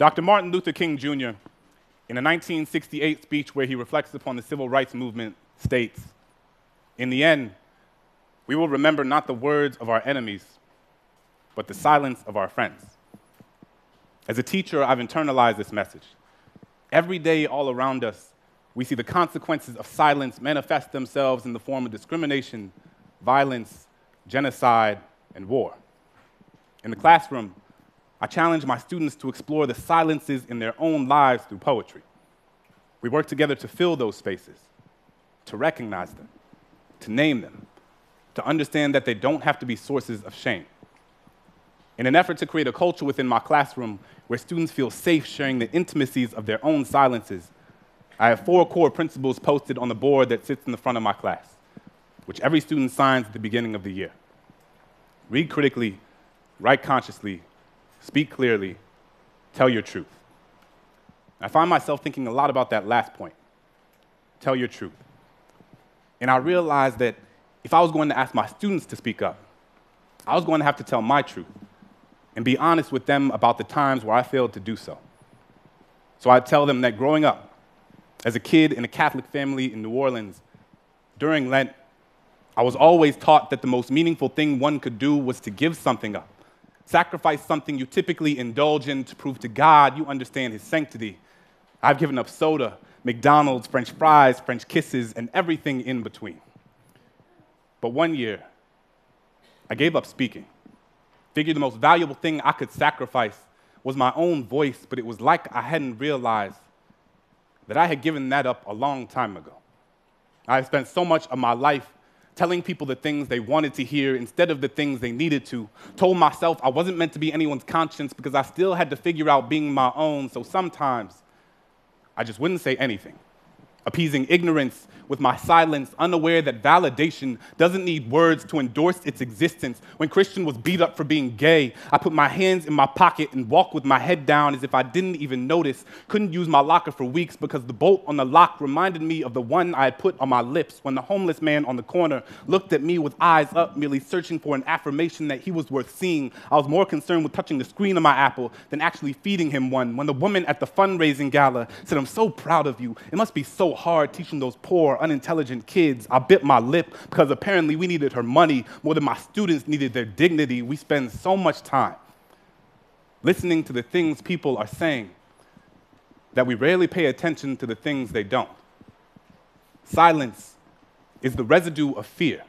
Dr. Martin Luther King Jr., in a 1968 speech where he reflects upon the civil rights movement, states, In the end, we will remember not the words of our enemies, but the silence of our friends. As a teacher, I've internalized this message. Every day, all around us, we see the consequences of silence manifest themselves in the form of discrimination, violence, genocide, and war. In the classroom, I challenge my students to explore the silences in their own lives through poetry. We work together to fill those spaces, to recognize them, to name them, to understand that they don't have to be sources of shame. In an effort to create a culture within my classroom where students feel safe sharing the intimacies of their own silences, I have four core principles posted on the board that sits in the front of my class, which every student signs at the beginning of the year. Read critically, write consciously, speak clearly, tell your truth. I find myself thinking a lot about that last point tell your truth. And I realized that if I was going to ask my students to speak up, I was going to have to tell my truth and be honest with them about the times where I failed to do so. So I tell them that growing up, as a kid in a Catholic family in New Orleans, during Lent, I was always taught that the most meaningful thing one could do was to give something up, sacrifice something you typically indulge in to prove to God you understand His sanctity. I've given up soda, McDonald's, French fries, French kisses, and everything in between. But one year, I gave up speaking. Figured the most valuable thing I could sacrifice was my own voice, but it was like I hadn't realized that I had given that up a long time ago. I had spent so much of my life telling people the things they wanted to hear instead of the things they needed to. Told myself I wasn't meant to be anyone's conscience because I still had to figure out being my own, so sometimes I just wouldn't say anything, appeasing ignorance with my silence, unaware that validation doesn't need words to endorse its existence. When Christian was beat up for being gay, I put my hands in my pocket and walked with my head down as if I didn't even notice. Couldn't use my locker for weeks because the bolt on the lock reminded me of the one I had put on my lips when the homeless man on the corner looked at me with eyes up, merely searching for an affirmation that he was worth seeing. I was more concerned with touching the screen of my Apple than actually feeding him one. When the woman at the fundraising gala said, I'm so proud of you, it must be so hard teaching those poor, unintelligent kids. I bit my lip because apparently we needed her money more than my students needed their dignity. We spend so much time listening to the things people are saying that we rarely pay attention to the things they don't. Silence is the residue of fear.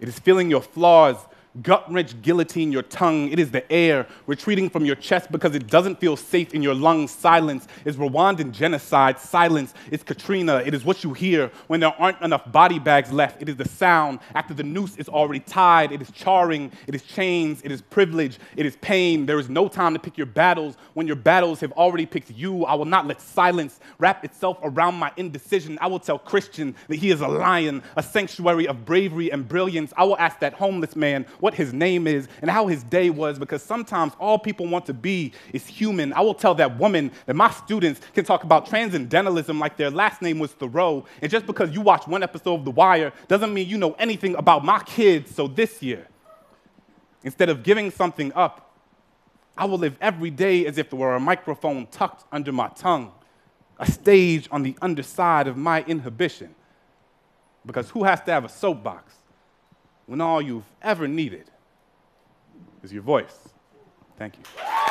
It is feeling your flaws gut wrench guillotine your tongue. It is the air retreating from your chest because it doesn't feel safe in your lungs. Silence is Rwandan genocide. Silence is Katrina. It is what you hear when there aren't enough body bags left. It is the sound after the noose is already tied. It is charring. It is chains. It is privilege. It is pain. There is no time to pick your battles when your battles have already picked you. I will not let silence wrap itself around my indecision. I will tell Christian that he is a lion, a sanctuary of bravery and brilliance. I will ask that homeless man what his name is and how his day was because sometimes all people want to be is human. I will tell that woman that my students can talk about transcendentalism like their last name was Thoreau. And just because you watch one episode of The Wire doesn't mean you know anything about my kids. So this year, instead of giving something up, I will live every day as if there were a microphone tucked under my tongue, a stage on the underside of my inhibition. Because who has to have a soapbox when all you've ever needed is your voice. Thank you.